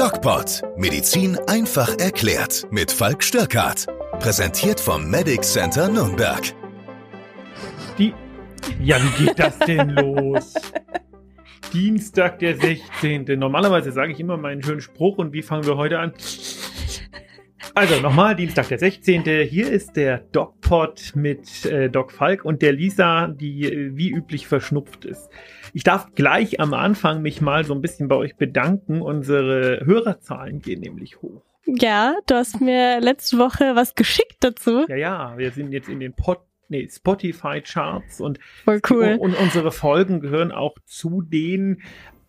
DocPod. Medizin einfach erklärt. Mit Falk Störkart. Präsentiert vom Medic Center Nürnberg. Die. Ja, wie geht das denn los? Dienstag, der 16. Normalerweise sage ich immer meinen schönen Spruch und wie fangen wir heute an? Also nochmal, Dienstag, der 16. Hier ist der DocPod mit äh, Doc Falk und der Lisa, die äh, wie üblich verschnupft ist. Ich darf gleich am Anfang mich mal so ein bisschen bei euch bedanken. Unsere Hörerzahlen gehen nämlich hoch. Ja, du hast mir letzte Woche was geschickt dazu. Ja, ja, wir sind jetzt in den Pod, nee, Spotify Charts und, cool. und unsere Folgen gehören auch zu den,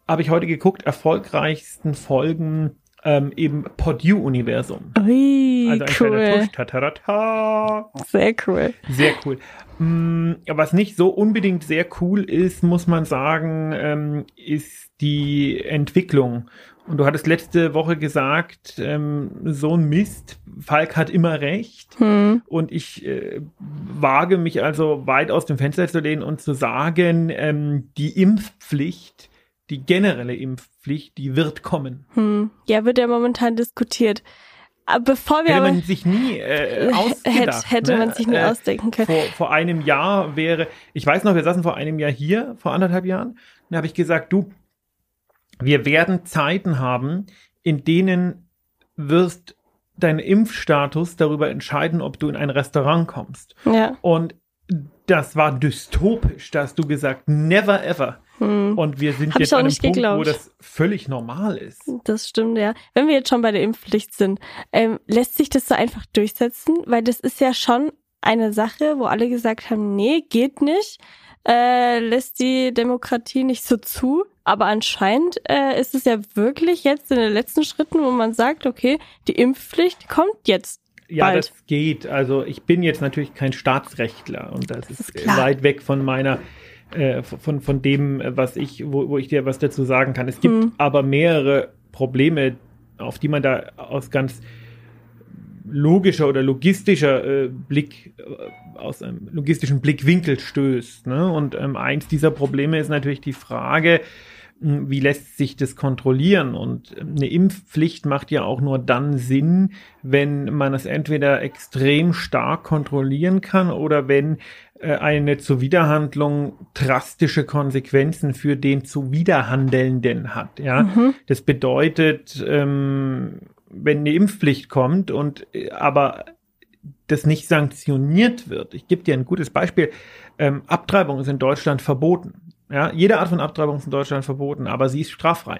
habe ich heute geguckt, erfolgreichsten Folgen ähm, im Podu-Universum. Also ein cool. kleiner Tusch, tatarata. Sehr cool. Sehr cool. Mm, Was nicht so unbedingt sehr cool ist, muss man sagen, ähm, ist die Entwicklung. Und du hattest letzte Woche gesagt, ähm, so ein Mist, Falk hat immer recht. Hm. Und ich äh, wage mich also weit aus dem Fenster zu lehnen und zu sagen, ähm, die Impfpflicht, die generelle Impfpflicht, die wird kommen. Hm. Ja, wird ja momentan diskutiert. Aber bevor wir Hätte man sich nie äh, Hätte- ausgedacht. hätte ne? man sich nie Äh, ausdenken können. Vor, vor einem Jahr wäre, ich weiß noch, wir saßen vor einem Jahr hier, vor anderthalb Jahren, da habe ich gesagt, du, wir werden Zeiten haben, in denen wirst dein Impfstatus darüber entscheiden, ob du in ein Restaurant kommst. Ja. Und das war dystopisch, da hast du gesagt, never ever. Hm. Und wir sind Hab jetzt an einem Punkt, wo das völlig normal ist. Das stimmt, ja. Wenn wir jetzt schon bei der Impfpflicht sind, ähm, lässt sich das so einfach durchsetzen? Weil das ist ja schon eine Sache, wo alle gesagt haben, nee, geht nicht, äh, lässt die Demokratie nicht so zu. Aber anscheinend äh, ist es ja wirklich jetzt in den letzten Schritten, wo man sagt, okay, die Impfpflicht kommt jetzt. Ja, bald. das geht. Also ich bin jetzt natürlich kein Staatsrechtler und das ist, ist klar. weit weg von meiner äh, von, von dem, was ich, wo, wo ich dir was dazu sagen kann. Es gibt Hm. aber mehrere Probleme, auf die man da aus ganz logischer oder logistischer äh, Blick, äh, aus einem logistischen Blickwinkel stößt. Ne? Und ähm, eins dieser Probleme ist natürlich die Frage, wie lässt sich das kontrollieren? Und eine Impfpflicht macht ja auch nur dann Sinn, wenn man es entweder extrem stark kontrollieren kann oder wenn äh, eine Zuwiderhandlung drastische Konsequenzen für den Zuwiderhandelnden hat. Ja, Mhm. das bedeutet, ähm, wenn eine Impfpflicht kommt und äh, aber das nicht sanktioniert wird. Ich gebe dir ein gutes Beispiel. Ähm, Abtreibung ist in Deutschland verboten. Ja, jede Art von Abtreibung ist in Deutschland verboten, aber sie ist straffrei.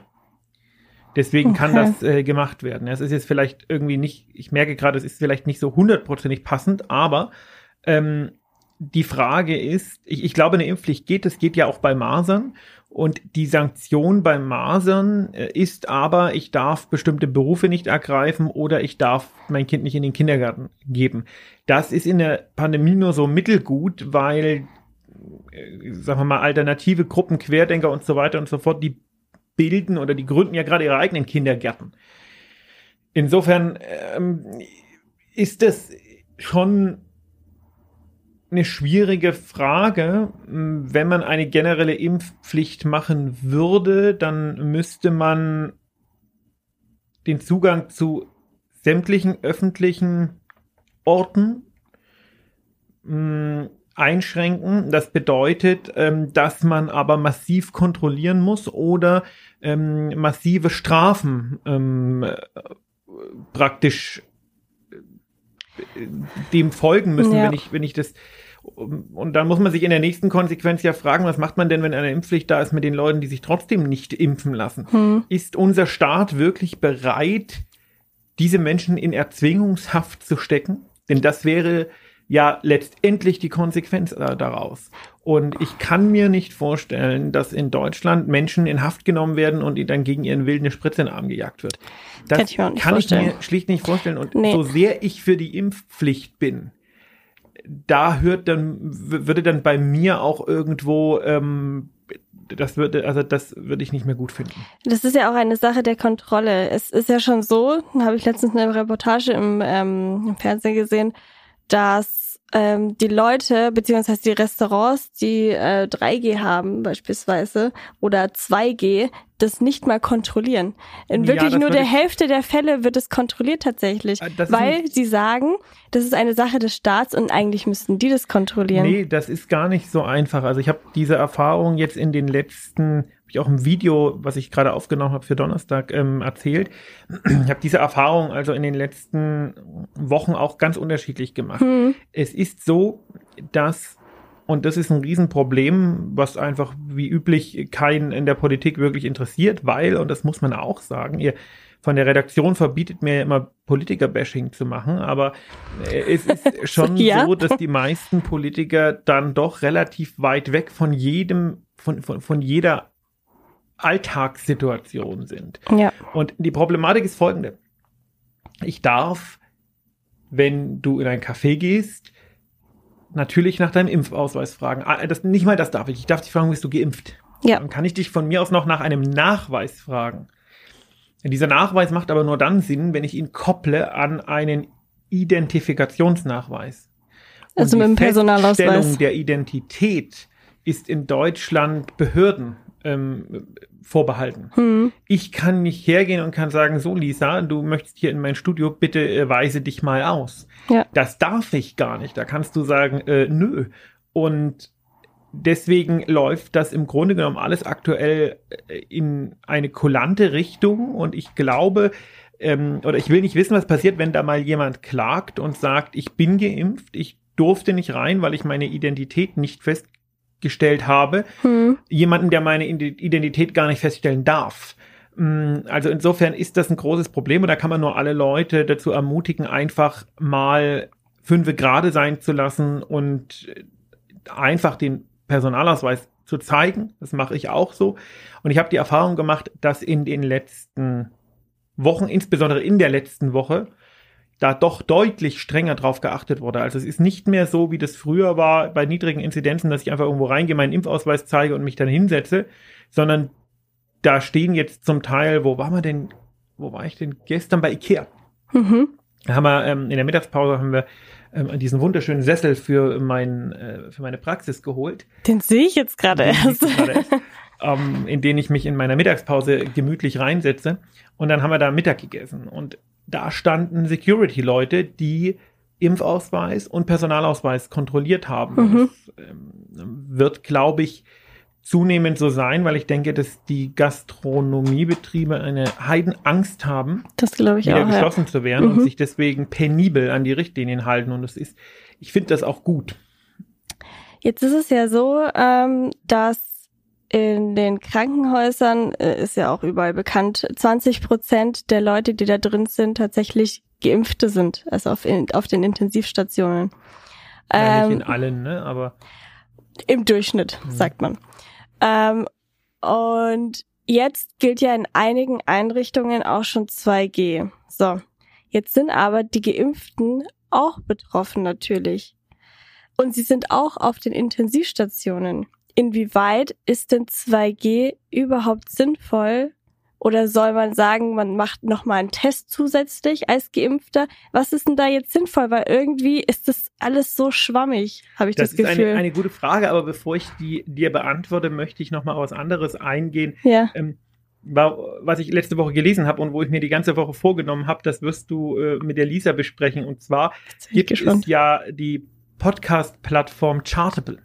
Deswegen kann Okay. das äh, gemacht werden. Es ist jetzt vielleicht irgendwie nicht, ich merke gerade, es ist vielleicht nicht so hundertprozentig passend, aber ähm, die Frage ist, ich, ich glaube, eine Impfpflicht geht, es geht ja auch bei Masern. Und die Sanktion beim Masern äh, ist aber, ich darf bestimmte Berufe nicht ergreifen oder ich darf mein Kind nicht in den Kindergarten geben. Das ist in der Pandemie nur so mittelgut, weil, sagen wir mal, alternative Gruppen, Querdenker und so weiter und so fort, die bilden oder die gründen ja gerade ihre eigenen Kindergärten. Insofern ähm, ist das schon eine schwierige Frage. Wenn man eine generelle Impfpflicht machen würde, dann müsste man den Zugang zu sämtlichen öffentlichen Orten mh, einschränken. Das bedeutet, ähm, dass man aber massiv kontrollieren muss oder ähm, massive Strafen ähm, äh, praktisch äh, dem folgen müssen, Ja. wenn ich, wenn ich das und dann muss man sich in der nächsten Konsequenz ja fragen, was macht man denn, wenn eine Impfpflicht da ist mit den Leuten, die sich trotzdem nicht impfen lassen? Hm. Ist unser Staat wirklich bereit, diese Menschen in Erzwingungshaft zu stecken? Denn das wäre ja letztendlich die Konsequenz äh, daraus. Und ich kann mir nicht vorstellen, dass in Deutschland Menschen in Haft genommen werden und dann gegen ihren Willen eine Spritze in den Arm gejagt wird. Das Kann ich mir kann ich mir schlicht nicht vorstellen. Und Nee. so sehr ich für die Impfpflicht bin, da hört dann, würde dann bei mir auch irgendwo, ähm, das würde, also das würde ich nicht mehr gut finden. Das ist ja auch eine Sache der Kontrolle. Es ist ja schon so, habe ich letztens eine Reportage im, ähm, im Fernsehen gesehen, dass ähm, die Leute, beziehungsweise die Restaurants, die äh, 3G haben beispielsweise oder 2G, das nicht mal kontrollieren. In wirklich Ja, nur der Hälfte der Fälle wird es kontrolliert tatsächlich, Äh, weil sie sagen, das ist eine Sache des Staats und eigentlich müssten die das kontrollieren. Nee, das ist gar nicht so einfach. Also ich habe diese Erfahrung jetzt in den letzten, ich auch im Video, was ich gerade aufgenommen habe für Donnerstag, ähm, erzählt. Ich habe diese Erfahrung also in den letzten Wochen auch ganz unterschiedlich gemacht. Hm. Es ist so, dass, und das ist ein Riesenproblem, was einfach wie üblich keinen in der Politik wirklich interessiert, weil, und das muss man auch sagen, ihr von der Redaktion verbietet mir immer Politiker-Bashing zu machen, aber äh, es ist schon Ja. so, dass die meisten Politiker dann doch relativ weit weg von jedem, von, von, von jeder Alltagssituation sind. Ja. Und die Problematik ist folgende. Ich darf, wenn du in ein Café gehst, natürlich nach deinem Impfausweis fragen. Ah, Das, nicht mal das darf ich. Ich darf dich fragen, bist du geimpft? Ja. Dann kann ich dich von mir aus noch nach einem Nachweis fragen. Dieser Nachweis macht aber nur dann Sinn, wenn ich ihn kopple an einen Identifikationsnachweis. Und Also die mit dem Personalausweis. Feststellung der Identität ist in Deutschland Behörden ähm, vorbehalten. Hm. Ich kann nicht hergehen und kann sagen, so Lisa, du möchtest hier in mein Studio, bitte äh, weise dich mal aus. Ja. Das darf ich gar nicht. Da kannst du sagen, äh, nö. Und deswegen läuft das im Grunde genommen alles aktuell äh, in eine kulante Richtung. Und ich glaube, ähm, oder ich will nicht wissen, was passiert, wenn da mal jemand klagt und sagt, ich bin geimpft, ich durfte nicht rein, weil ich meine Identität nicht festgestellt habe Hm. jemanden, der meine Ide- Identität gar nicht feststellen darf. Mm, Also insofern ist das ein großes Problem und da kann man nur alle Leute dazu ermutigen, einfach mal fünfe gerade sein zu lassen und äh, einfach den Personalausweis zu zeigen. Das mache ich auch so. Und ich habe die Erfahrung gemacht, dass in den letzten Wochen, insbesondere in der letzten Woche, da doch deutlich strenger drauf geachtet wurde. Also es ist nicht mehr so, wie das früher war bei niedrigen Inzidenzen, dass ich einfach irgendwo reingehe, meinen Impfausweis zeige und mich dann hinsetze, sondern da stehen jetzt zum Teil, wo war man denn, wo war ich denn gestern bei Ikea? Mhm. Da haben wir ähm, in der Mittagspause haben wir ähm, diesen wunderschönen Sessel für mein äh, für meine Praxis geholt, Den sehe ich jetzt gerade erst, ähm, in den ich mich in meiner Mittagspause gemütlich reinsetze. Und dann haben wir da Mittag gegessen und da standen Security-Leute, die Impfausweis und Personalausweis kontrolliert haben. Mhm. Das ähm, wird, glaube ich, zunehmend so sein, weil ich denke, dass die Gastronomiebetriebe eine Heidenangst haben, Das glaube ich wieder auch. Ja. geschlossen zu werden Mhm. und sich deswegen penibel an die Richtlinien halten. Und das ist, ich finde das auch gut. Jetzt ist es ja so, ähm, dass in den Krankenhäusern äh, ist ja auch überall bekannt, 20 Prozent der Leute, die da drin sind, tatsächlich Geimpfte sind, also auf, in, auf den Intensivstationen. Ja, nicht Ähm, in allen, ne? Aber Im Durchschnitt, Mhm. sagt man. Ähm, und jetzt gilt ja in einigen Einrichtungen auch schon 2G. So, jetzt sind aber die Geimpften auch betroffen natürlich. Und sie sind auch auf den Intensivstationen. Inwieweit ist denn 2G überhaupt sinnvoll? Oder soll man sagen, man macht nochmal einen Test zusätzlich als Geimpfter? Was ist denn da jetzt sinnvoll? Weil irgendwie ist das alles so schwammig, habe ich das, das, ist Gefühl. eine, eine gute Frage, aber bevor ich die dir beantworte, möchte ich noch mal auf was anderes eingehen. ja. Ähm, was ich letzte Woche gelesen habe und wo ich mir die ganze Woche vorgenommen habe, das wirst du äh, mit der Lisa besprechen. Und zwar gibt es gespannt. ja die Podcast-Plattform Chartable.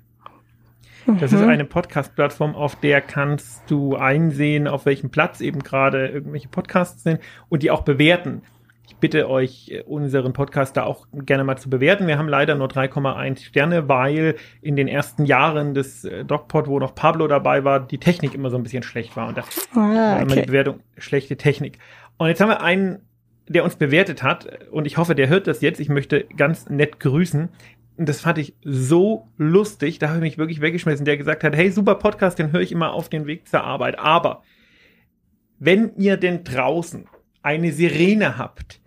Das ist Mhm. eine Podcast-Plattform, auf der kannst du einsehen, auf welchem Platz eben gerade irgendwelche Podcasts sind und die auch bewerten. Ich bitte euch, unseren Podcast da auch gerne mal zu bewerten. Wir haben leider nur 3,1 Sterne, weil in den ersten Jahren des äh, DocPod, wo noch Pablo dabei war, die Technik immer so ein bisschen schlecht war. Und da Ah, war immer die okay. Bewertung schlechte Technik. Und jetzt haben wir einen, der uns bewertet hat und ich hoffe, der hört das jetzt. Ich möchte ganz nett grüßen. Und das fand ich so lustig, da habe ich mich wirklich weggeschmissen, der gesagt hat, hey, super Podcast, den höre ich immer auf den Weg zur Arbeit. Aber wenn ihr denn draußen eine Sirene habt,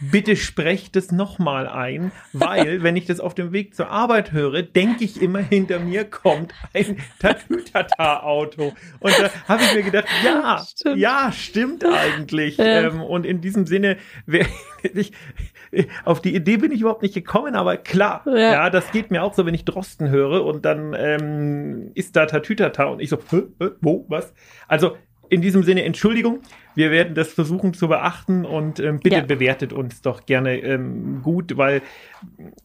bitte sprecht es nochmal ein, weil wenn ich das auf dem Weg zur Arbeit höre, denke ich immer, hinter mir kommt ein Tatütata-Auto. Und da habe ich mir gedacht, ja, Stimmt. ja, stimmt eigentlich. Ja. Ähm, und in diesem Sinne, wär- ich, auf die Idee bin ich überhaupt nicht gekommen, aber klar, Ja. ja, das geht mir auch so, wenn ich Drosten höre und dann ähm, ist da Tatütata und ich so, hä, hä, wo, was? Also in diesem Sinne Entschuldigung. Wir werden das versuchen zu beachten und ähm, bitte ja. bewertet uns doch gerne ähm, gut, weil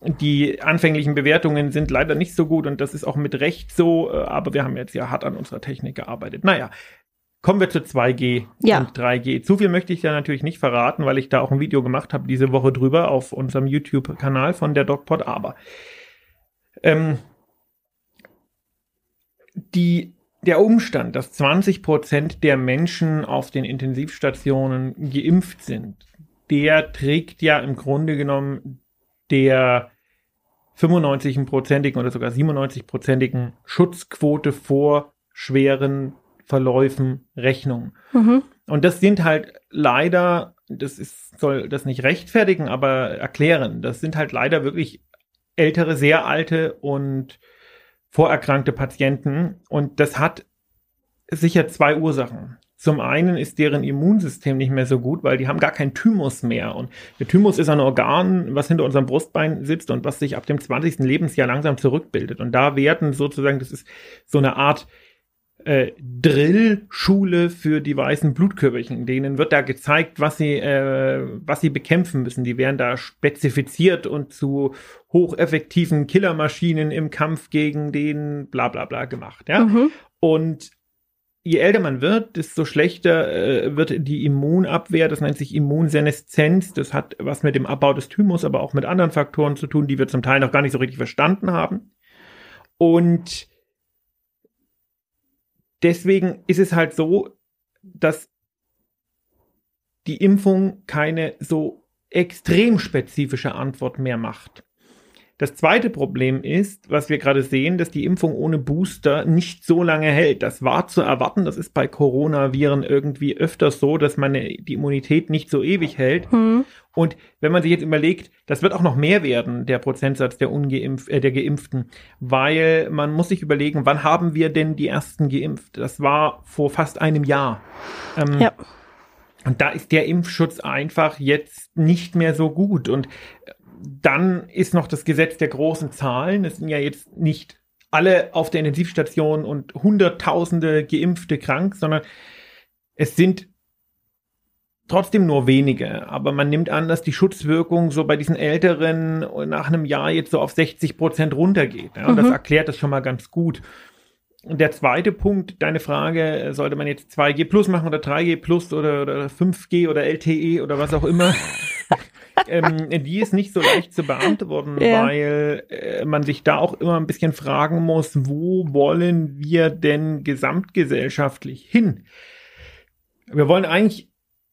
die anfänglichen Bewertungen sind leider nicht so gut und das ist auch mit Recht so, äh, aber wir haben jetzt ja hart an unserer Technik gearbeitet. Naja, Kommen wir zu 2G ja. und 3G. Zu viel möchte ich da natürlich nicht verraten, weil ich da auch ein Video gemacht habe diese Woche drüber auf unserem YouTube-Kanal von der DocPod. Aber ähm, die der Umstand, dass 20 Prozent der Menschen auf den Intensivstationen geimpft sind, der trägt ja im Grunde genommen der 95-prozentigen oder sogar 97-prozentigen Schutzquote vor schweren Verläufen Rechnung. Mhm. Und das sind halt leider, das ist, soll das nicht rechtfertigen, aber erklären, das sind halt leider wirklich ältere, sehr alte und vorerkrankte Patienten. Und das hat sicher zwei Ursachen. Zum einen ist deren Immunsystem nicht mehr so gut, weil die haben gar keinen Thymus mehr. Und der Thymus ist ein Organ, was hinter unserem Brustbein sitzt und was sich ab dem 20. Lebensjahr langsam zurückbildet. Und da werden sozusagen, das ist so eine Art äh, Drillschule für die weißen Blutkörperchen. Denen wird da gezeigt, was sie, äh, was sie bekämpfen müssen. Die werden da spezifiziert und zu hocheffektiven Killermaschinen im Kampf gegen den bla bla bla gemacht. Ja? Mhm. Und je älter man wird, desto schlechter äh, wird die Immunabwehr. Das nennt sich Immunseneszenz. Das hat was mit dem Abbau des Thymus, aber auch mit anderen Faktoren zu tun, die wir zum Teil noch gar nicht so richtig verstanden haben. Und deswegen ist es halt so, dass die Impfung keine so extrem spezifische Antwort mehr macht. Das zweite Problem ist, was wir gerade sehen, dass die Impfung ohne Booster nicht so lange hält. Das war zu erwarten. Das ist bei Coronaviren irgendwie öfters so, dass man die Immunität nicht so ewig hält. Mhm. Und wenn man sich jetzt überlegt, das wird auch noch mehr werden, der Prozentsatz der ungeimpf äh, der Geimpften, weil man muss sich überlegen, wann haben wir denn die ersten geimpft? Das war vor fast einem Jahr. Ähm, ja. Und da ist der Impfschutz einfach jetzt nicht mehr so gut. Und dann ist noch das Gesetz der großen Zahlen. Es sind ja jetzt nicht alle auf der Intensivstation und Hunderttausende Geimpfte krank, sondern es sind trotzdem nur wenige. Aber man nimmt an, dass die Schutzwirkung so bei diesen Älteren nach einem Jahr jetzt so auf 60 Prozent runtergeht. Ja, und mhm. das erklärt das schon mal ganz gut. Und der zweite Punkt, deine Frage, sollte man jetzt 2G plus machen oder 3G plus oder, oder 5G oder LTE oder was auch immer? ähm, die ist nicht so leicht zu beantworten, ja. weil äh, man sich da auch immer ein bisschen fragen muss, wo wollen wir denn gesamtgesellschaftlich hin? Wir wollen eigentlich,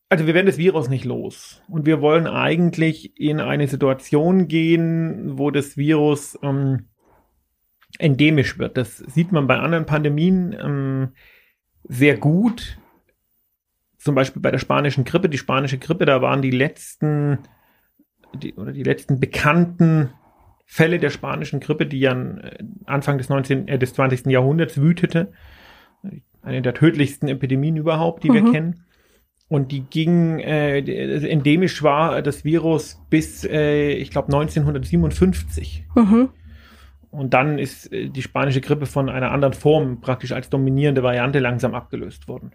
also wir werden das Virus nicht los und wir wollen eigentlich in eine Situation gehen, wo das Virus ähm, endemisch wird. Das sieht man bei anderen Pandemien ähm, sehr gut. Zum Beispiel bei der spanischen Grippe. Die spanische Grippe, da waren die letzten die, oder die letzten bekannten Fälle der spanischen Grippe, die ja äh, Anfang des 19, äh, des 20. Jahrhunderts wütete. Eine der tödlichsten Epidemien überhaupt, die mhm. wir kennen. Und die ging, äh, also endemisch war das Virus bis, äh, ich glaube, 1957. Mhm. Und dann ist äh, die spanische Grippe von einer anderen Form praktisch als dominierende Variante langsam abgelöst worden.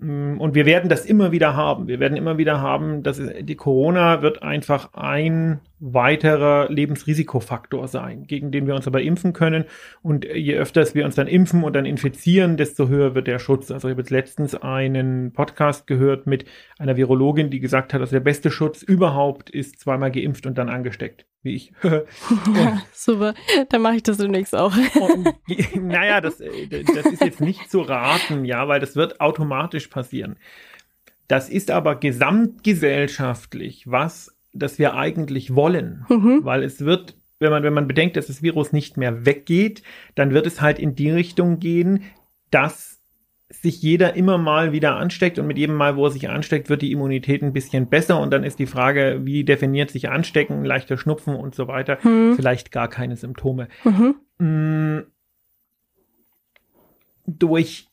Mm, und wir werden das immer wieder haben. Wir werden immer wieder haben, dass die Corona wird einfach ein weiterer Lebensrisikofaktor sein, gegen den wir uns aber impfen können. Und je öfter wir uns dann impfen und dann infizieren, desto höher wird der Schutz. Also ich habe jetzt letztens einen Podcast gehört mit einer Virologin, die gesagt hat, dass der beste Schutz überhaupt ist zweimal geimpft und dann angesteckt wie ich. ja, super, dann mache ich das demnächst auch. Und, naja, das, äh, das ist jetzt nicht zu raten, ja, weil das wird automatisch passieren. Das ist aber gesamtgesellschaftlich was, das wir eigentlich wollen, mhm. weil es wird wenn man, wenn man bedenkt, dass das Virus nicht mehr weggeht, dann wird es halt in die Richtung gehen, dass sich jeder immer mal wieder ansteckt und mit jedem Mal, wo er sich ansteckt, wird die Immunität ein bisschen besser und dann ist die Frage, wie definiert sich Anstecken, leichter Schnupfen und so weiter, mhm. vielleicht gar keine Symptome. Mhm. Mm. Durch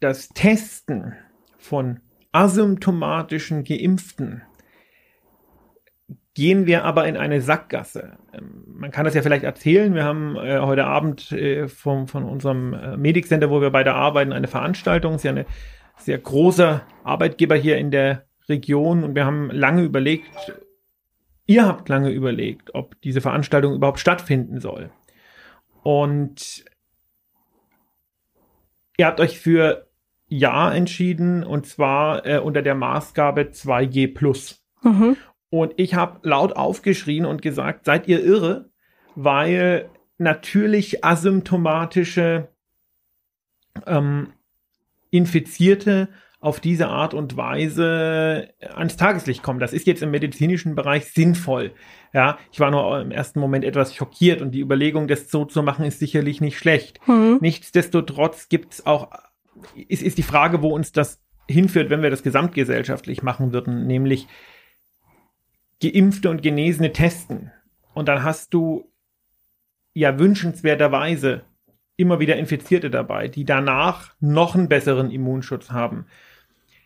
das Testen von asymptomatischen Geimpften gehen wir aber in eine Sackgasse. Ähm, man kann das ja vielleicht erzählen. Wir haben äh, heute Abend äh, vom, von unserem äh, Medic Center, wo wir beide arbeiten, eine Veranstaltung. Es ist ja eine sehr großer Arbeitgeber hier in der Region und wir haben lange überlegt, ihr habt lange überlegt, ob diese Veranstaltung überhaupt stattfinden soll. Und ihr habt euch für Ja entschieden und zwar äh, unter der Maßgabe 2G. Mhm. Und ich habe laut aufgeschrien und gesagt, seid ihr irre? Weil natürlich asymptomatische ähm, Infizierte auf diese Art und Weise ans Tageslicht kommen. Das ist jetzt im medizinischen Bereich sinnvoll. Ja, ich war nur im ersten Moment etwas schockiert und die Überlegung, das so zu machen, ist sicherlich nicht schlecht. Mhm. Nichtsdestotrotz gibt es auch, ist, ist die Frage, wo uns das hinführt, wenn wir das gesamtgesellschaftlich machen würden, nämlich Geimpfte und Genesene testen. Und dann hast du ja wünschenswerterweise immer wieder Infizierte dabei, die danach noch einen besseren Immunschutz haben.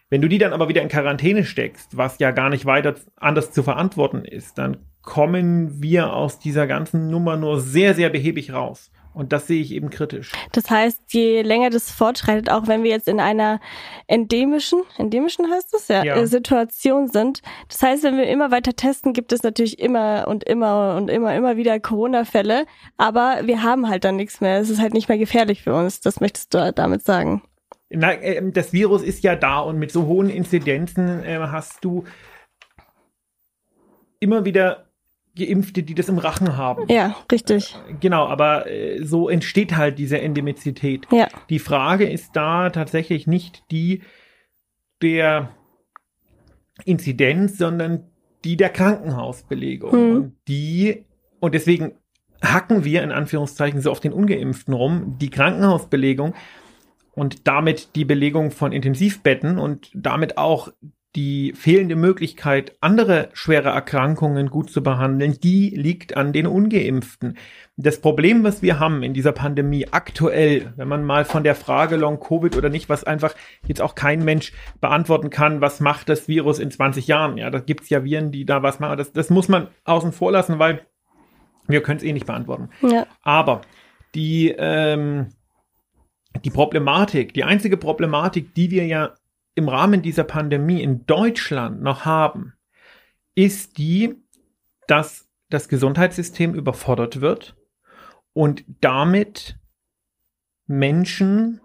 Wenn du die dann aber wieder in Quarantäne steckst, was ja gar nicht weiter anders zu verantworten ist, dann kommen wir aus dieser ganzen Nummer nur sehr, sehr behäbig raus. Und das sehe ich eben kritisch. Das heißt, je länger das fortschreitet, auch wenn wir jetzt in einer endemischen, endemischen heißt es ja, ja, Situation sind. Das heißt, wenn wir immer weiter testen, gibt es natürlich immer und immer und immer, immer wieder Corona-Fälle. Aber wir haben halt dann nichts mehr. Es ist halt nicht mehr gefährlich für uns. Das möchtest du damit sagen. Na, äh, das Virus ist ja da und mit so hohen Inzidenzen äh, hast du immer wieder Geimpfte, die das im Rachen haben. Ja, richtig. Genau, aber äh, so entsteht halt diese Endemizität. Ja. Die Frage ist da tatsächlich nicht die der Inzidenz, sondern die der Krankenhausbelegung. Hm. Und die, und deswegen hacken wir in Anführungszeichen so auf den Ungeimpften rum, die Krankenhausbelegung und damit die Belegung von Intensivbetten und damit auch die fehlende Möglichkeit, andere schwere Erkrankungen gut zu behandeln, die liegt an den ungeimpften. Das Problem, was wir haben in dieser Pandemie aktuell, wenn man mal von der Frage Long Covid oder nicht, was einfach jetzt auch kein Mensch beantworten kann, was macht das Virus in 20 Jahren? Ja, da gibt's ja Viren, die da was machen. Das, das muss man außen vor lassen, weil wir können es eh nicht beantworten. Ja. Aber die, ähm, die Problematik, die einzige Problematik, die wir ja im Rahmen dieser Pandemie in Deutschland noch haben, ist die, dass das Gesundheitssystem überfordert wird und damit Menschen,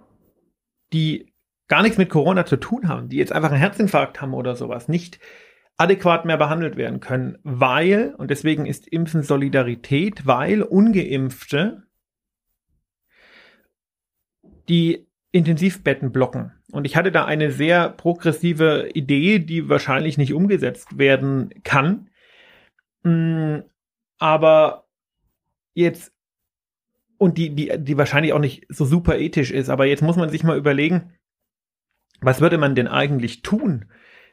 die gar nichts mit Corona zu tun haben, die jetzt einfach einen Herzinfarkt haben oder sowas, nicht adäquat mehr behandelt werden können, weil, und deswegen ist Impfen Solidarität, weil ungeimpfte die Intensivbetten blocken. Und ich hatte da eine sehr progressive Idee, die wahrscheinlich nicht umgesetzt werden kann. Mm, aber jetzt, und die, die, die wahrscheinlich auch nicht so super ethisch ist, aber jetzt muss man sich mal überlegen, was würde man denn eigentlich tun?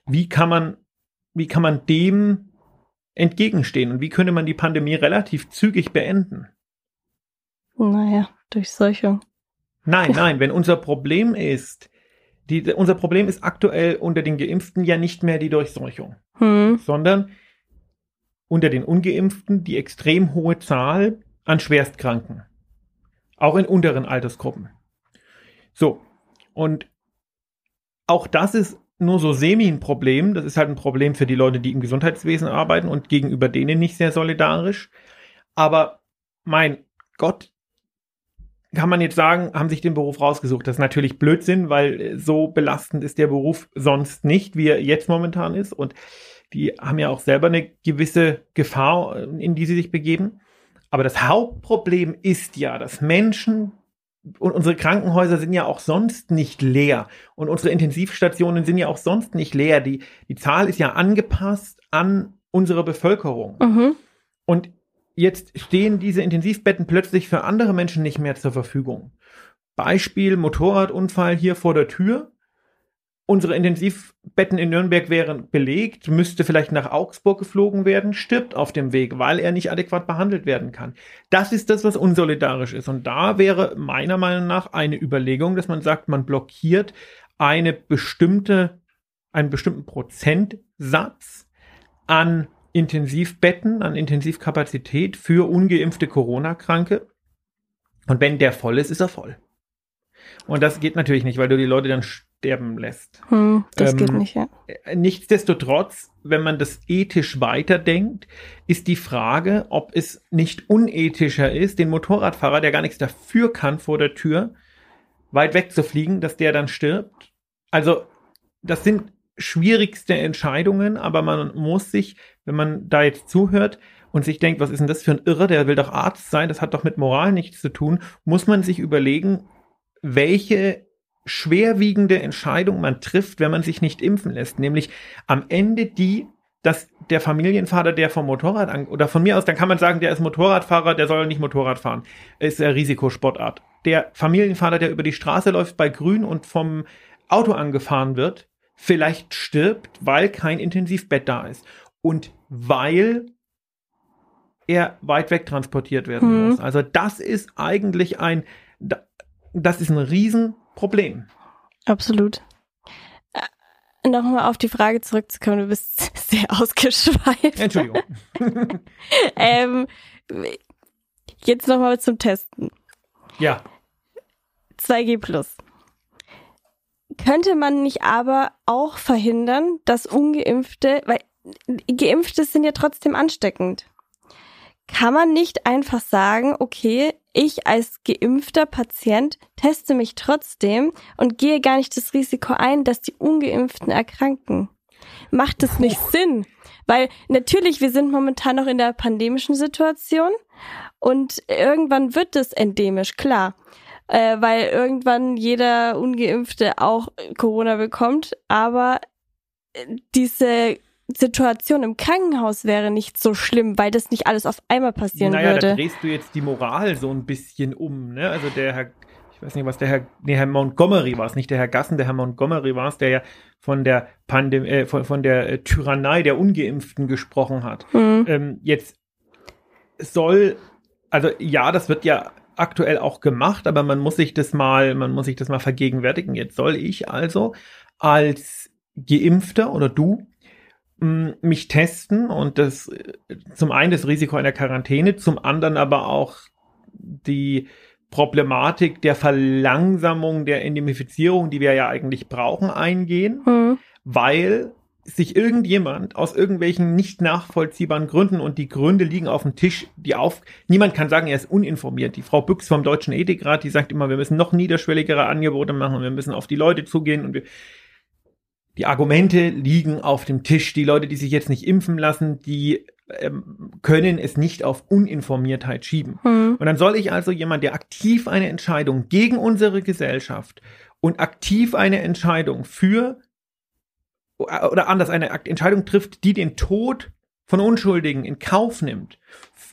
Wie kann man, wie kann man dem entgegenstehen und wie könnte man die Pandemie relativ zügig beenden? Naja, durch Seuchung. Nein, nein, wenn unser Problem ist, die, unser Problem ist aktuell unter den Geimpften ja nicht mehr die Durchseuchung, hm. sondern unter den Ungeimpften die extrem hohe Zahl an Schwerstkranken. Auch in unteren Altersgruppen. So. Und auch das ist nur so semi ein Problem. Das ist halt ein Problem für die Leute, die im Gesundheitswesen arbeiten und gegenüber denen nicht sehr solidarisch. Aber mein Gott, kann man jetzt sagen, haben sich den Beruf rausgesucht. Das ist natürlich Blödsinn, weil so belastend ist der Beruf sonst nicht, wie er jetzt momentan ist. Und die haben ja auch selber eine gewisse Gefahr, in die sie sich begeben. Aber das Hauptproblem ist ja, dass Menschen und unsere Krankenhäuser sind ja auch sonst nicht leer und unsere Intensivstationen sind ja auch sonst nicht leer. Die, die Zahl ist ja angepasst an unsere Bevölkerung. Mhm. Und Jetzt stehen diese Intensivbetten plötzlich für andere Menschen nicht mehr zur Verfügung. Beispiel Motorradunfall hier vor der Tür. Unsere Intensivbetten in Nürnberg wären belegt, müsste vielleicht nach Augsburg geflogen werden, stirbt auf dem Weg, weil er nicht adäquat behandelt werden kann. Das ist das, was unsolidarisch ist. Und da wäre meiner Meinung nach eine Überlegung, dass man sagt, man blockiert eine bestimmte, einen bestimmten Prozentsatz an Intensivbetten, an Intensivkapazität für ungeimpfte Corona-Kranke. Und wenn der voll ist, ist er voll. Und das geht natürlich nicht, weil du die Leute dann sterben lässt. Hm, das Ähm, geht nicht, ja. Nichtsdestotrotz, wenn man das ethisch weiterdenkt, ist die Frage, ob es nicht unethischer ist, den Motorradfahrer, der gar nichts dafür kann vor der Tür, weit weg zu fliegen, dass der dann stirbt. Also, das sind schwierigste Entscheidungen, aber man muss sich, wenn man da jetzt zuhört und sich denkt, was ist denn das für ein Irrer, der will doch Arzt sein, das hat doch mit Moral nichts zu tun, muss man sich überlegen, welche schwerwiegende Entscheidung man trifft, wenn man sich nicht impfen lässt. Nämlich am Ende die, dass der Familienvater, der vom Motorrad an, oder von mir aus, dann kann man sagen, der ist Motorradfahrer, der soll nicht Motorrad fahren. Ist ja Risikosportart. Der Familienvater, der über die Straße läuft bei Grün und vom Auto angefahren wird, vielleicht stirbt, weil kein Intensivbett da ist. Und weil er weit weg transportiert werden Hm. muss. Also das ist eigentlich ein, da- das ist ein Riesenproblem. Absolut. Äh, Nochmal auf die Frage zurückzukommen, du bist sehr ausgeschweift. Entschuldigung. ähm, jetzt nochmal zum Testen. ja, 2G plus. Könnte man nicht aber auch verhindern, dass ungeimpfte, weil geimpfte sind ja trotzdem ansteckend. Kann man nicht einfach sagen, okay, ich als geimpfter Patient teste mich trotzdem und gehe gar nicht das Risiko ein, dass die ungeimpften erkranken? Macht es nicht Sinn? Weil natürlich, wir sind momentan noch in der pandemischen Situation und irgendwann wird es endemisch, klar äh, weil irgendwann jeder Ungeimpfte auch Corona bekommt. Aber äh, diese Situation im Krankenhaus wäre nicht so schlimm, weil das nicht alles auf einmal passieren naja, da würde. drehst du jetzt die Moral so ein bisschen um. Ne? Also der Herr, ich weiß nicht, was der Herr, nee, Herr Montgomery war es, nicht der Herr Gassen, der Herr Montgomery war es, der ja von der Pandemie, äh, von, von der äh, Tyrannei der Ungeimpften gesprochen hat. Hm. ähm, jetzt soll, also ja, das wird ja aktuell auch gemacht, aber man muss sich das mal, man muss sich das mal vergegenwärtigen. Jetzt soll ich also als Geimpfter oder du mh, mich testen und das äh, zum einen das Risiko einer Quarantäne, zum anderen aber auch die Problematik der Verlangsamung der Endemifizierung, die wir ja eigentlich brauchen, eingehen Hm. weil sich irgendjemand aus irgendwelchen nicht nachvollziehbaren Gründen und die Gründe liegen auf dem Tisch, die auf, niemand kann sagen, er ist uninformiert. Die Frau Büchs vom Deutschen Ethikrat, die sagt immer, wir müssen noch niederschwelligere Angebote machen, wir müssen auf die Leute zugehen und wir, die Argumente liegen auf dem Tisch. Die Leute, die sich jetzt nicht impfen lassen, die ähm, können es nicht auf Uninformiertheit schieben. Hm. Und dann soll ich also jemand, der aktiv eine Entscheidung gegen unsere Gesellschaft und aktiv eine Entscheidung für oder anders eine Entscheidung trifft, die den Tod von Unschuldigen in Kauf nimmt,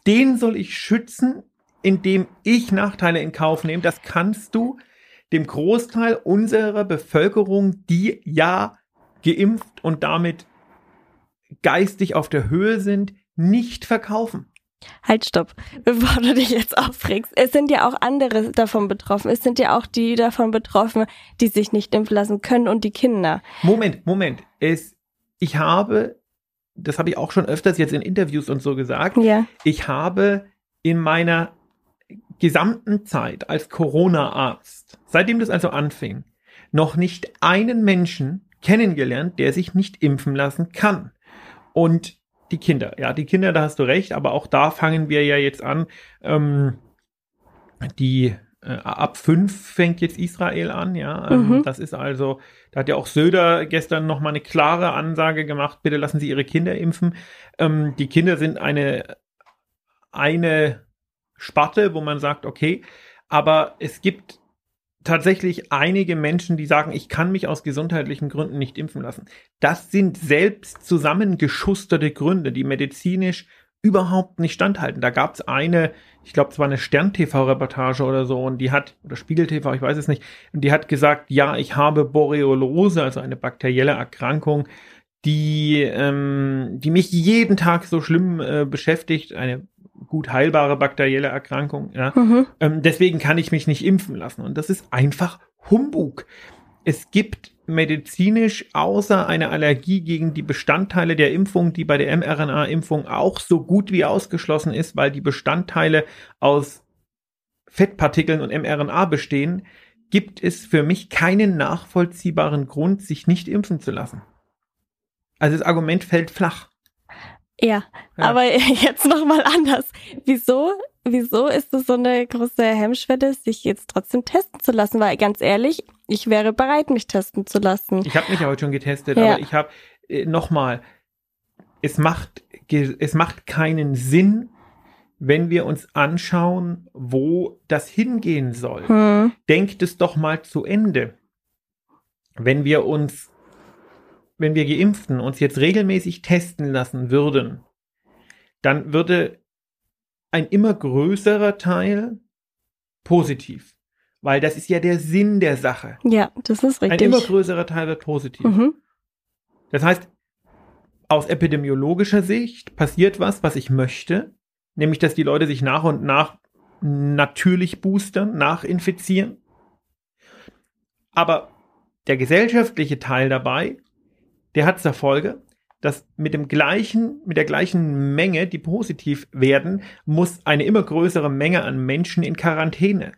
den soll ich schützen, indem ich Nachteile in Kauf nehme. Das kannst du dem Großteil unserer Bevölkerung, die ja geimpft und damit geistig auf der Höhe sind, nicht verkaufen. Halt, stopp. Bevor du dich jetzt aufregst. Es sind ja auch andere davon betroffen. Es sind ja auch die davon betroffen, die sich nicht impfen lassen können und die Kinder. Moment, Moment. Es, ich habe, das habe ich auch schon öfters jetzt in Interviews und so gesagt, Ja. ich habe in meiner gesamten Zeit als Corona-Arzt, seitdem das also anfing, noch nicht einen Menschen kennengelernt, der sich nicht impfen lassen kann. Und die Kinder, ja, die Kinder, da hast du recht, aber auch da fangen wir ja jetzt an, ähm, die äh, ab fünf fängt jetzt Israel an, ja. Ähm, Mhm. Das ist also, da hat ja auch Söder gestern noch mal eine klare Ansage gemacht, bitte lassen Sie Ihre Kinder impfen. Ähm, die Kinder sind eine, eine Sparte, wo man sagt, okay, aber es gibt tatsächlich einige Menschen, die sagen, ich kann mich aus gesundheitlichen Gründen nicht impfen lassen. Das sind selbst zusammengeschusterte Gründe, die medizinisch überhaupt nicht standhalten. Da gab es eine, ich glaube, es war eine Stern-TV-Reportage oder so, und die hat, oder Spiegel-TV, ich weiß es nicht, und die hat gesagt, ja, ich habe Boreolose, also eine bakterielle Erkrankung, die, ähm, die mich jeden Tag so schlimm äh, beschäftigt, eine gut heilbare bakterielle Erkrankung, ja. Mhm. Ähm, deswegen kann ich mich nicht impfen lassen. Und das ist einfach Humbug. Es gibt medizinisch außer einer Allergie gegen die Bestandteile der Impfung, die bei der mRNA-Impfung auch so gut wie ausgeschlossen ist, weil die Bestandteile aus Fettpartikeln und mRNA bestehen, gibt es für mich keinen nachvollziehbaren Grund, sich nicht impfen zu lassen. Also das Argument fällt flach. Ja, ja. aber jetzt nochmal anders. Wieso, wieso ist es so eine große Hemmschwelle, sich jetzt trotzdem testen zu lassen? Weil ganz ehrlich, ich wäre bereit, mich testen zu lassen. Ich habe mich heute schon getestet, ja. aber ich habe äh, nochmal, es macht, es macht keinen Sinn, wenn wir uns anschauen, wo das hingehen soll. Hm. Denkt es doch mal zu Ende. Wenn wir uns, wenn wir Geimpften uns jetzt regelmäßig testen lassen würden, dann würde ein immer größerer Teil positiv. Weil das ist ja der Sinn der Sache. Ja, das ist richtig. Ein immer größerer Teil wird positiv. Mhm. Das heißt, aus epidemiologischer Sicht passiert was, was ich möchte nämlich dass die Leute sich nach und nach natürlich boostern, nachinfizieren. Aber der gesellschaftliche Teil dabei, der hat zur Folge, dass mit dem gleichen, mit der gleichen Menge, die positiv werden, muss eine immer größere Menge an Menschen in Quarantäne,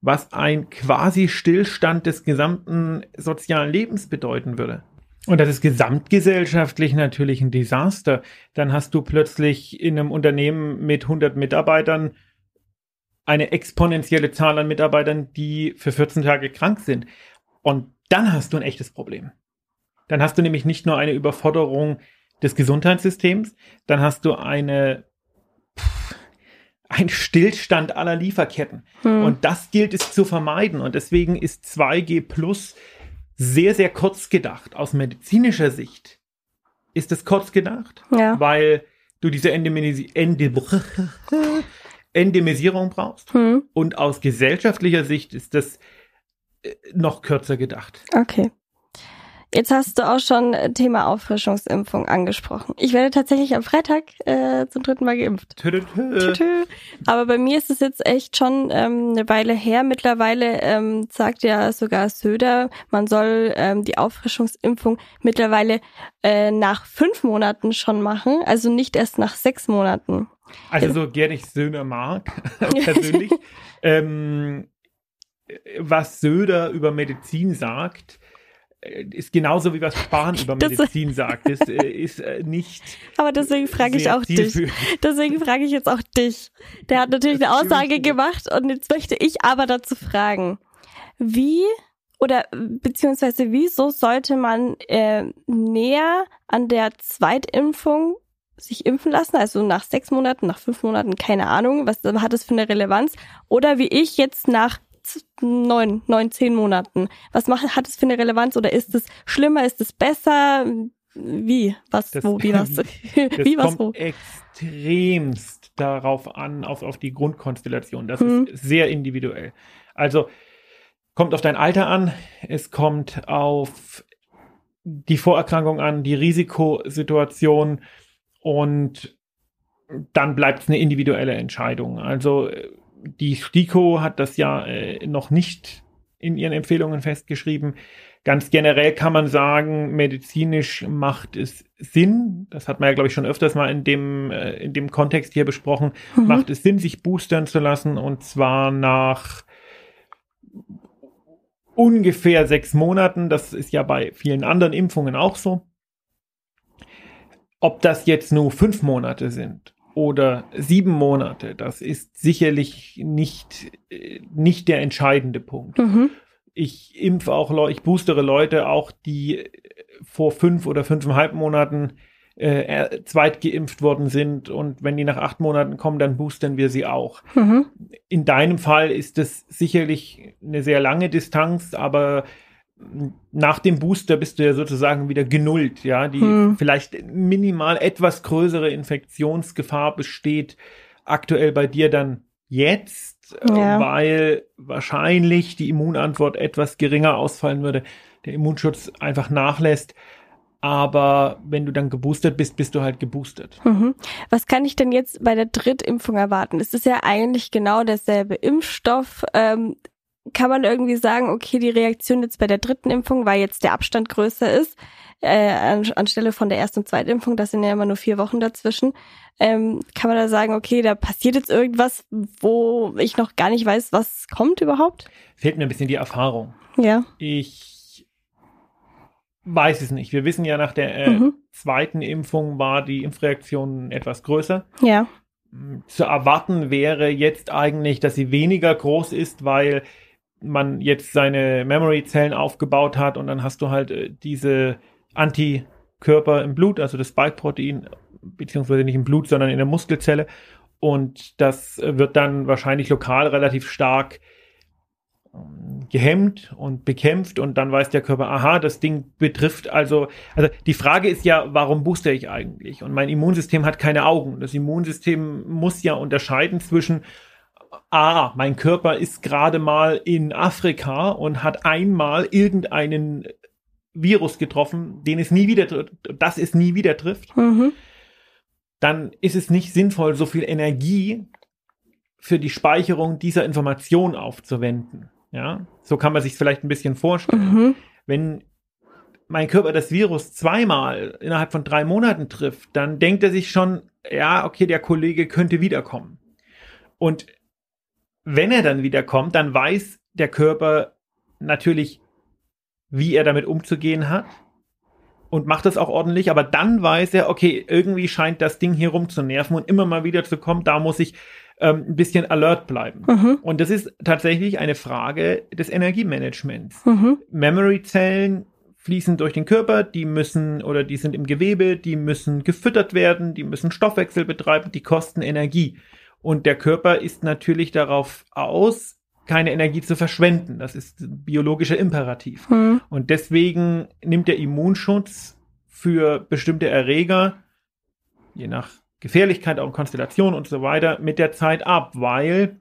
was ein quasi Stillstand des gesamten sozialen Lebens bedeuten würde. Und das ist gesamtgesellschaftlich natürlich ein Desaster. Dann hast du plötzlich in einem Unternehmen mit 100 Mitarbeitern eine exponentielle Zahl an Mitarbeitern, die für 14 Tage krank sind. Und dann hast du ein echtes Problem. Dann hast du nämlich nicht nur eine Überforderung des Gesundheitssystems, dann hast du eine ein Stillstand aller Lieferketten. Hm. Und das gilt es zu vermeiden. Und deswegen ist 2G Plus sehr, sehr kurz gedacht. Aus medizinischer Sicht ist es kurz gedacht, ja. weil du diese Endemisi Endem Endemisierung brauchst. Hm. Und aus gesellschaftlicher Sicht ist das äh, noch kürzer gedacht. Okay. Jetzt hast du auch schon Thema Auffrischungsimpfung angesprochen. Ich werde tatsächlich am Freitag äh, zum dritten Mal geimpft. Tü -tü -tü. Aber bei mir ist es jetzt echt schon ähm, eine Weile her. Mittlerweile ähm, sagt ja sogar Söder, man soll ähm, die Auffrischungsimpfung mittlerweile äh, nach fünf Monaten schon machen, also nicht erst nach sechs Monaten. Also so gerne ich Söder mag, persönlich. ähm, was Söder über Medizin sagt, äh, ist genauso wie was Spahn über Medizin das, sagt. Das äh, ist äh, nicht. Aber deswegen frage ich auch dich. Deswegen frage ich jetzt auch dich. Der hat natürlich eine Aussage gemacht und jetzt möchte ich aber dazu fragen, wie oder beziehungsweise wieso sollte man äh, näher an der Zweitimpfung sich impfen lassen, also nach sechs Monaten, nach fünf Monaten, keine Ahnung, was hat das für eine Relevanz? Oder wie ich jetzt nach neun, neun, zehn Monaten? Was macht, hat es für eine Relevanz oder ist es schlimmer, ist es besser? Wie? Was, das, wo, wie, was? wie, was, wo? extremst darauf an, auf, auf die Grundkonstellation. Das hm. ist sehr individuell. Also, kommt auf dein Alter an, es kommt auf die Vorerkrankung an, die Risikosituation und dann bleibt es eine individuelle Entscheidung. Also die STIKO hat das ja äh, noch nicht in ihren Empfehlungen festgeschrieben. Ganz generell kann man sagen, medizinisch macht es Sinn, das hat man ja, glaube ich, schon öfters mal in dem, äh, in dem Kontext hier besprochen, mhm. macht es Sinn, sich boostern zu lassen und zwar nach ungefähr sechs Monaten. Das ist ja bei vielen anderen Impfungen auch so. Ob das jetzt nur fünf Monate sind oder sieben Monate, das ist sicherlich nicht, nicht der entscheidende Punkt. Mhm. Ich impfe auch Leute, ich boostere Leute auch, die vor fünf oder fünfeinhalb Monaten äh, zweit geimpft worden sind und wenn die nach acht Monaten kommen, dann boostern wir sie auch. Mhm. In deinem Fall ist es sicherlich eine sehr lange Distanz, aber nach dem Booster bist du ja sozusagen wieder genullt, ja, die hm. vielleicht minimal etwas größere Infektionsgefahr besteht aktuell bei dir dann jetzt, äh, ja. weil wahrscheinlich die Immunantwort etwas geringer ausfallen würde, der Immunschutz einfach nachlässt. Aber wenn du dann geboostert bist, bist du halt geboostert. Mhm. Was kann ich denn jetzt bei der Drittimpfung erwarten? Es ist ja eigentlich genau derselbe Impfstoff. Ähm, kann man irgendwie sagen, okay, die Reaktion jetzt bei der dritten Impfung, weil jetzt der Abstand größer ist, äh, an, anstelle von der ersten und zweiten Impfung, das sind ja immer nur vier Wochen dazwischen, ähm, kann man da sagen, okay, da passiert jetzt irgendwas, wo ich noch gar nicht weiß, was kommt überhaupt? Fehlt mir ein bisschen die Erfahrung. Ja. Ich weiß es nicht. Wir wissen ja, nach der äh, Mhm. zweiten Impfung war die Impfreaktion etwas größer. Ja. Zu erwarten wäre jetzt eigentlich, dass sie weniger groß ist, weil man jetzt seine Memory-Zellen aufgebaut hat und dann hast du halt äh, diese Antikörper im Blut, also das Spike-Protein, beziehungsweise nicht im Blut, sondern in der Muskelzelle. Und das äh, wird dann wahrscheinlich lokal relativ stark ähm, gehemmt und bekämpft und dann weiß der Körper, aha, das Ding betrifft also, also die Frage ist ja, warum booster ich eigentlich? Und mein Immunsystem hat keine Augen. Das Immunsystem muss ja unterscheiden zwischen, ah, mein Körper ist gerade mal in Afrika und hat einmal irgendeinen Virus getroffen, den es nie wieder, das es nie wieder trifft Mhm. dann ist es nicht sinnvoll, so viel Energie für die Speicherung dieser Information aufzuwenden. Ja, so kann man sich vielleicht ein bisschen vorstellen. Mhm. Wenn mein Körper das Virus zweimal innerhalb von drei Monaten trifft, dann denkt er sich schon, ja, okay, der Kollege könnte wiederkommen. Und wenn er dann wiederkommt, dann weiß der Körper natürlich, wie er damit umzugehen hat und macht das auch ordentlich, aber dann weiß er, okay, irgendwie scheint das Ding hier rumzunerven und immer mal wieder zu kommen, da muss ich ähm, ein bisschen alert bleiben. Mhm. Und das ist tatsächlich eine Frage des Energiemanagements. Mhm. Memory-Zellen fließen durch den Körper, die müssen oder die sind im Gewebe, die müssen gefüttert werden, die müssen Stoffwechsel betreiben, die kosten Energie. Und der Körper ist natürlich darauf aus, keine Energie zu verschwenden. Das ist ein biologischer Imperativ. Mhm. Und deswegen nimmt der Immunschutz für bestimmte Erreger, je nach Gefährlichkeit, auch Konstellation und so weiter, mit der Zeit ab, weil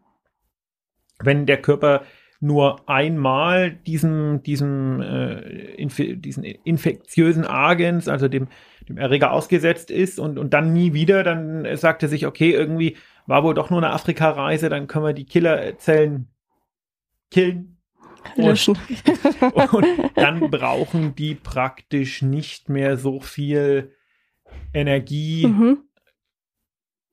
wenn der Körper nur einmal diesem, diesem, äh, inf diesen infektiösen Agens, also dem, dem Erreger ausgesetzt ist und, und dann nie wieder, dann sagt er sich, okay, irgendwie war wohl doch nur eine Afrika-Reise, dann können wir die Killerzellen killen Löschen. und dann brauchen die praktisch nicht mehr so viel Energie, Mhm.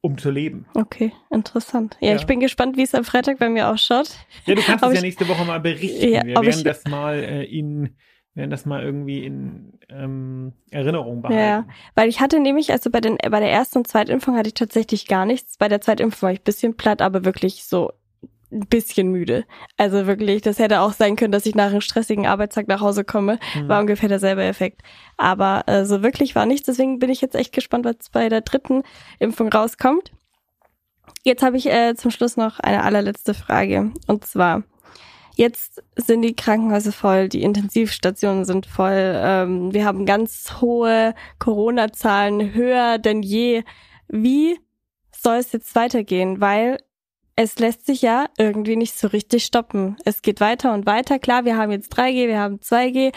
um zu leben. Okay, interessant. Ja, Ja. ich bin gespannt, wie es am Freitag bei mir ausschaut. Ja, du kannst Ob es ja nächste Woche mal berichten. Ja, Wir werden ich- das mal äh, in, das mal irgendwie in ähm, Erinnerung Ja. behalten. Weil ich hatte nämlich, also bei, den, bei der ersten und zweiten Impfung hatte ich tatsächlich gar nichts. Bei der zweiten Impfung war ich ein bisschen platt, aber wirklich so ein bisschen müde. Also wirklich, das hätte auch sein können, dass ich nach einem stressigen Arbeitstag nach Hause komme. Hm. War ungefähr derselbe Effekt. Aber äh, so wirklich war nichts. Deswegen bin ich jetzt echt gespannt, was bei der dritten Impfung rauskommt. Jetzt habe ich äh, zum Schluss noch eine allerletzte Frage. Und zwar, jetzt sind die Krankenhäuser voll, die Intensivstationen sind voll, ähm, wir haben ganz hohe Corona-Zahlen, höher denn je. Wie soll es jetzt weitergehen? Weil es lässt sich ja irgendwie nicht so richtig stoppen. Es geht weiter und weiter. Klar, wir haben jetzt 3G, wir haben 2G,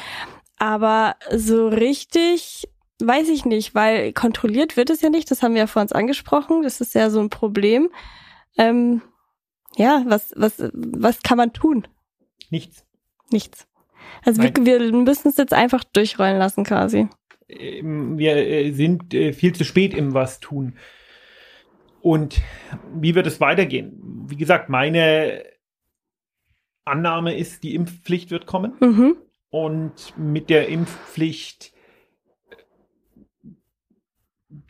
aber so richtig weiß ich nicht, weil kontrolliert wird es ja nicht. Das haben wir ja vor uns angesprochen. Das ist ja so ein Problem. Ähm, ja, was, was, was kann man tun? Nichts. Nichts. Also wir, wir müssen es jetzt einfach durchrollen lassen quasi. Ähm, Wir äh, sind äh, viel zu spät im Was tun. Und wie wird es weitergehen? Wie gesagt, meine Annahme ist, die Impfpflicht wird kommen. Mhm. Und mit der Impfpflicht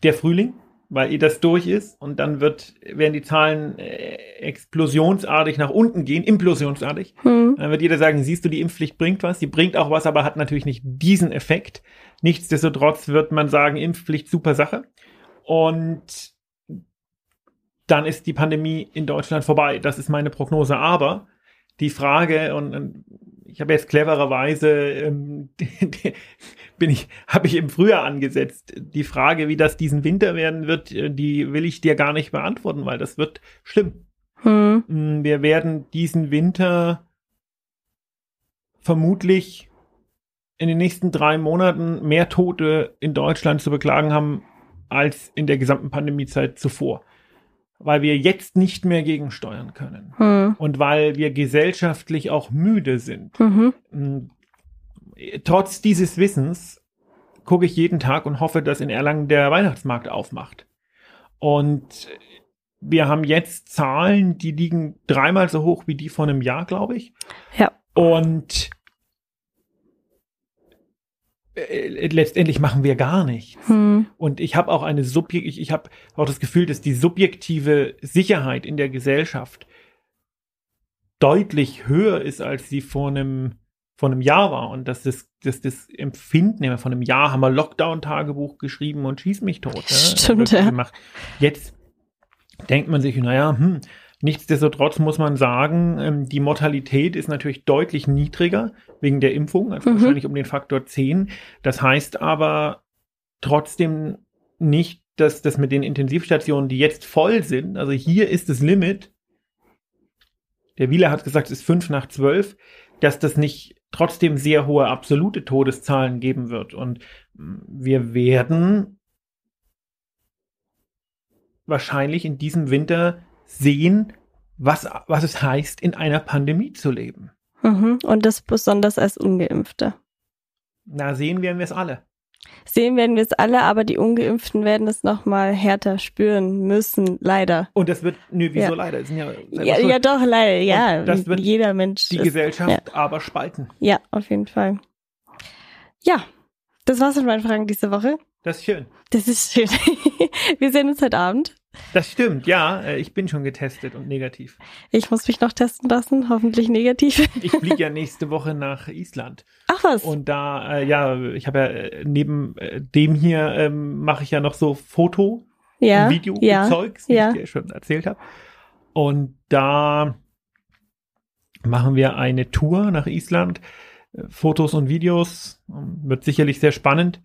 der Frühling, weil eh das durch ist und dann wird, werden die Zahlen äh, explosionsartig nach unten gehen, implosionsartig. Hm. Dann wird jeder sagen, siehst du, die Impfpflicht bringt was, sie bringt auch was, aber hat natürlich nicht diesen Effekt. Nichtsdestotrotz wird man sagen, Impfpflicht super Sache. Und dann ist die Pandemie in Deutschland vorbei. Das ist meine Prognose. Aber die Frage, und, und ich habe jetzt clevererweise, ähm, bin ich, habe ich im Frühjahr angesetzt. Die Frage, wie das diesen Winter werden wird, äh, die will ich dir gar nicht beantworten, weil das wird schlimm. Hm. Mm, Wir werden diesen Winter vermutlich in den nächsten drei Monaten mehr Tote in Deutschland zu beklagen haben als in der gesamten Pandemiezeit zuvor. Weil wir jetzt nicht mehr gegensteuern können. Hm. Und weil wir gesellschaftlich auch müde sind. Mhm. Mm, Trotz dieses Wissens gucke ich jeden Tag und hoffe, dass in Erlangen der Weihnachtsmarkt aufmacht. Und wir haben jetzt Zahlen, die liegen dreimal so hoch wie die von einem Jahr, glaube ich. Ja. Und letztendlich machen wir gar nichts. Hm. Und ich habe auch eine Subjek ich, ich habe auch das Gefühl, dass die subjektive Sicherheit in der Gesellschaft deutlich höher ist, als sie vor einem vor einem Jahr war und dass das, dass das Empfinden, vor einem Jahr haben wir Lockdown-Tagebuch geschrieben und schieß mich tot. Ja, Stimmt, Das ja. Gemacht. Jetzt denkt man sich, naja, hm, nichtsdestotrotz muss man sagen, ähm, die Mortalität ist natürlich deutlich niedriger wegen der Impfung, also Mhm. wahrscheinlich um den Faktor 10. Das heißt aber trotzdem nicht, dass das mit den Intensivstationen, die jetzt voll sind, also hier ist das Limit, der Wieler hat gesagt, es ist fünf nach zwölf, dass das nicht trotzdem sehr hohe absolute Todeszahlen geben wird. Und mm, wir werden wahrscheinlich in diesem Winter sehen, was, was es heißt, in einer Pandemie zu leben. Mhm. Und das besonders als Ungeimpfte. Na, sehen werden wir es alle. Sehen werden wir es alle, aber die Ungeimpften werden es nochmal härter spüren müssen, leider. Und das wird, nö, wieso Ja. leider? Ja, Ja, ja, doch, leider, ja. Und das wird Jeder Mensch. die ist, Gesellschaft aber spalten. Ja, auf jeden Fall. Ja, das war's mit meinen Fragen diese Woche. Das ist schön. Das ist schön. Wir sehen uns heute Abend. Das stimmt, ja. äh, Ich bin schon getestet und negativ. Ich muss mich noch testen lassen, hoffentlich negativ. Ich fliege ja nächste Woche nach Island. Ach was. Und da, äh, ja, ich habe ja äh, neben äh, dem hier ähm, mache ich ja noch so Foto, ja, Video ja, Zeugs, wie ja. ich dir schon erzählt habe. Und da machen wir eine Tour nach Island, äh, Fotos und Videos, ähm, wird sicherlich sehr spannend.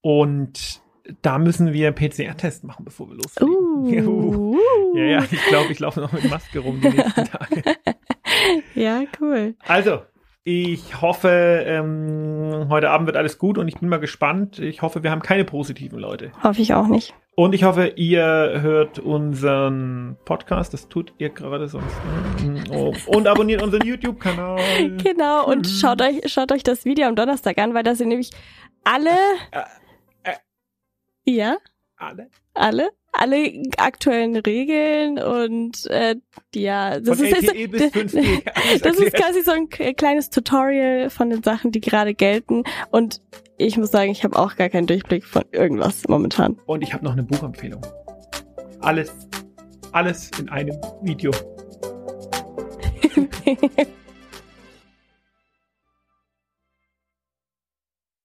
Und da müssen wir einen PCR-Test machen, bevor wir loslegen. Uh, Ja, ja, ich glaube, ich laufe noch mit Maske rum die nächsten Tage. ja, cool. Also, ich hoffe, ähm, heute Abend wird alles gut und ich bin mal gespannt. Ich hoffe, wir haben keine positiven Leute. Hoffe ich auch nicht. Und ich hoffe, ihr hört unseren Podcast. Das tut ihr gerade sonst. Oh. Und abonniert unseren YouTube-Kanal. Genau, und Mhm. schaut euch, schaut euch das Video am Donnerstag an, weil da sind nämlich alle. Äh, äh. Ja, Alle. alle. Alle aktuellen Regeln und äh, ja, das Von ist, LTE bis 5G. Alles das ist quasi so ein kleines Tutorial von den Sachen, die gerade gelten. Und ich muss sagen, ich habe auch gar keinen Durchblick von irgendwas momentan. Und ich habe noch eine Buchempfehlung. Alles, alles in einem Video.